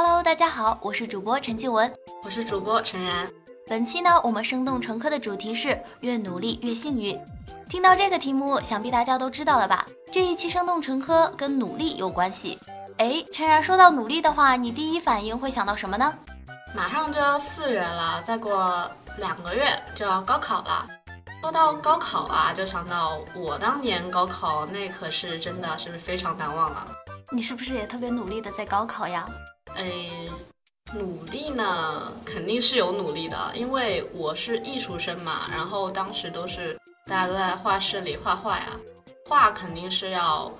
Hello，大家好，我是主播陈静文，我是主播陈然。本期呢，我们生动成科的主题是越努力越幸运。听到这个题目，想必大家都知道了吧？这一期生动成科跟努力有关系。哎，陈然，说到努力的话，你第一反应会想到什么呢？马上就要四月了，再过两个月就要高考了。说到高考啊，就想到我当年高考，那可是真的是非常难忘了。你是不是也特别努力的在高考呀？哎，努力呢，肯定是有努力的，因为我是艺术生嘛。然后当时都是大家都在画室里画画呀，画肯定是要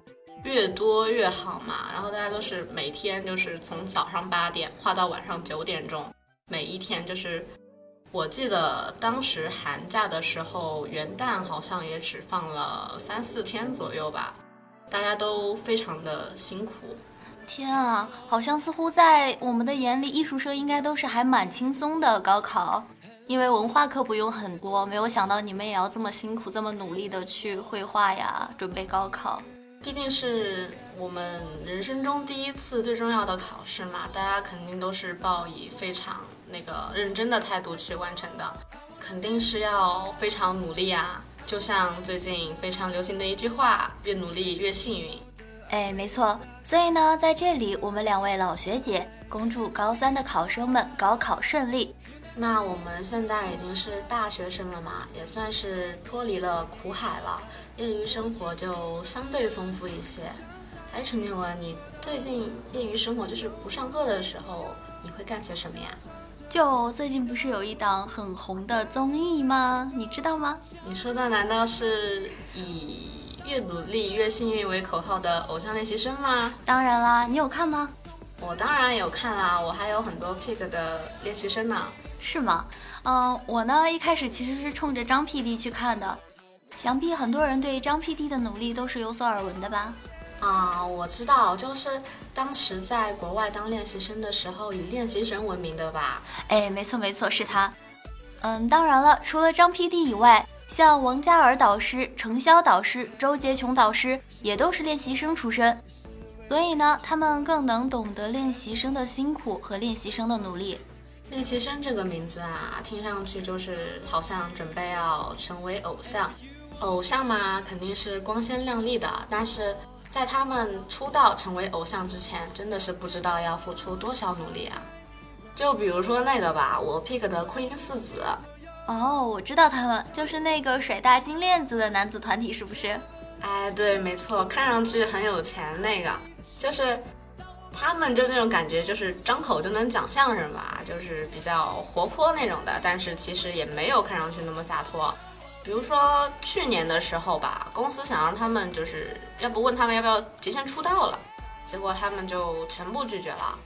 越多越好嘛。然后大家都是每天就是从早上八点画到晚上九点钟，每一天就是，我记得当时寒假的时候，元旦好像也只放了三四天左右吧，大家都非常的辛苦。天啊，好像似乎在我们的眼里，艺术生应该都是还蛮轻松的高考，因为文化课不用很多。没有想到你们也要这么辛苦、这么努力的去绘画呀，准备高考。毕竟是我们人生中第一次最重要的考试嘛，大家肯定都是抱以非常那个认真的态度去完成的，肯定是要非常努力啊。就像最近非常流行的一句话：“越努力越幸运。”哎，没错。所以呢，在这里，我们两位老学姐恭祝高三的考生们高考顺利。那我们现在已经是大学生了嘛，也算是脱离了苦海了，业余生活就相对丰富一些。哎，陈静文，你最近业余生活就是不上课的时候，你会干些什么呀？就最近不是有一档很红的综艺吗？你知道吗？你说的难道是以？越努力越幸运为口号的偶像练习生吗？当然啦，你有看吗？我当然有看啦，我还有很多 pick 的练习生呢。是吗？嗯，我呢一开始其实是冲着张 PD 去看的，想必很多人对张 PD 的努力都是有所耳闻的吧？啊，我知道，就是当时在国外当练习生的时候以练习生闻名的吧？哎，没错没错，是他。嗯，当然了，除了张 PD 以外。像王嘉尔导师、程潇导师、周杰琼导师也都是练习生出身，所以呢，他们更能懂得练习生的辛苦和练习生的努力。练习生这个名字啊，听上去就是好像准备要成为偶像。偶像嘛，肯定是光鲜亮丽的，但是在他们出道成为偶像之前，真的是不知道要付出多少努力啊。就比如说那个吧，我 pick 的昆音四子。哦，我知道他们就是那个甩大金链子的男子团体，是不是？哎，对，没错，看上去很有钱那个，就是他们就那种感觉，就是张口就能讲相声吧，就是比较活泼那种的，但是其实也没有看上去那么洒脱。比如说去年的时候吧，公司想让他们就是要不问他们要不要提前出道了，结果他们就全部拒绝了。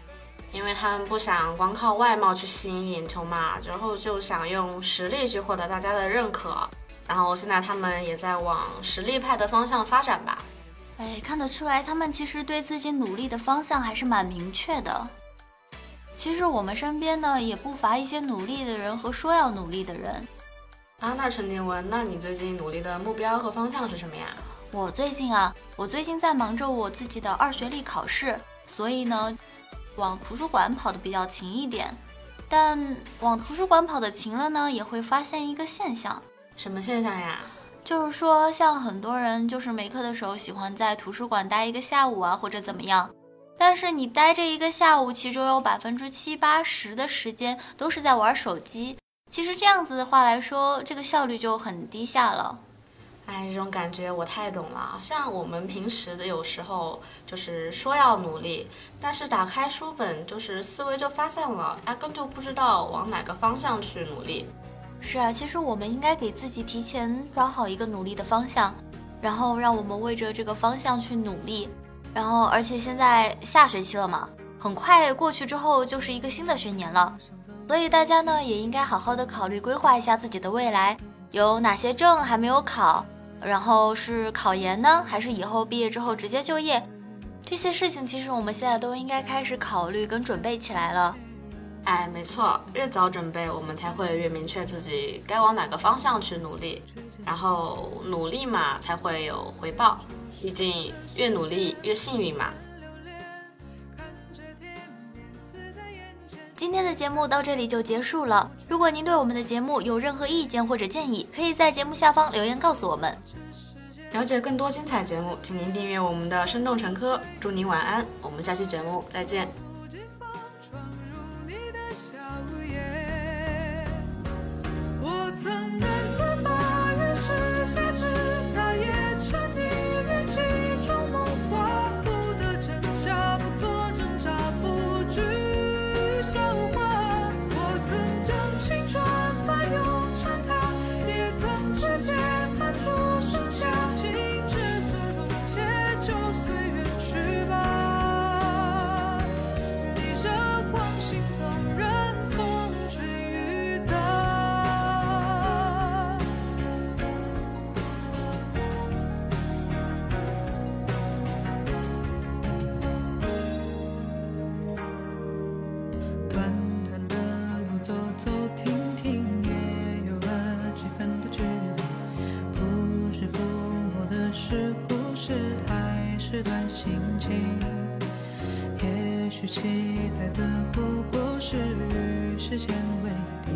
因为他们不想光靠外貌去吸引眼球嘛，然后就想用实力去获得大家的认可，然后现在他们也在往实力派的方向发展吧。哎，看得出来他们其实对自己努力的方向还是蛮明确的。其实我们身边呢也不乏一些努力的人和说要努力的人。啊，那陈静文，那你最近努力的目标和方向是什么呀？我最近啊，我最近在忙着我自己的二学历考试，所以呢。往图书馆跑的比较勤一点，但往图书馆跑的勤了呢，也会发现一个现象。什么现象呀？就是说，像很多人就是没课的时候喜欢在图书馆待一个下午啊，或者怎么样。但是你待这一个下午，其中有百分之七八十的时间都是在玩手机。其实这样子的话来说，这个效率就很低下了。哎，这种感觉我太懂了。像我们平时的有时候就是说要努力，但是打开书本就是思维就发散了，压根就不知道往哪个方向去努力。是啊，其实我们应该给自己提前找好一个努力的方向，然后让我们为着这个方向去努力。然后，而且现在下学期了嘛，很快过去之后就是一个新的学年了，所以大家呢也应该好好的考虑规划一下自己的未来，有哪些证还没有考。然后是考研呢，还是以后毕业之后直接就业？这些事情其实我们现在都应该开始考虑跟准备起来了。哎，没错，越早准备，我们才会越明确自己该往哪个方向去努力。然后努力嘛，才会有回报。毕竟越努力越幸运嘛。今天的节目到这里就结束了。如果您对我们的节目有任何意见或者建议，可以在节目下方留言告诉我们。了解更多精彩节目，请您订阅我们的《生动成科》。祝您晚安，我们下期节目再见。是故事，还是段心情？也许期待的不过是与时间为敌。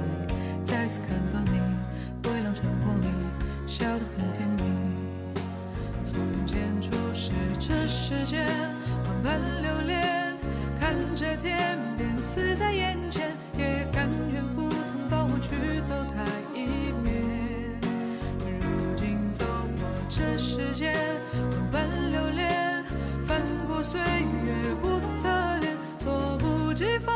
再次看到你，微亮晨光里，笑得很甜蜜。从前初识这世间，万般留恋，看着天边死在眼前，beautiful.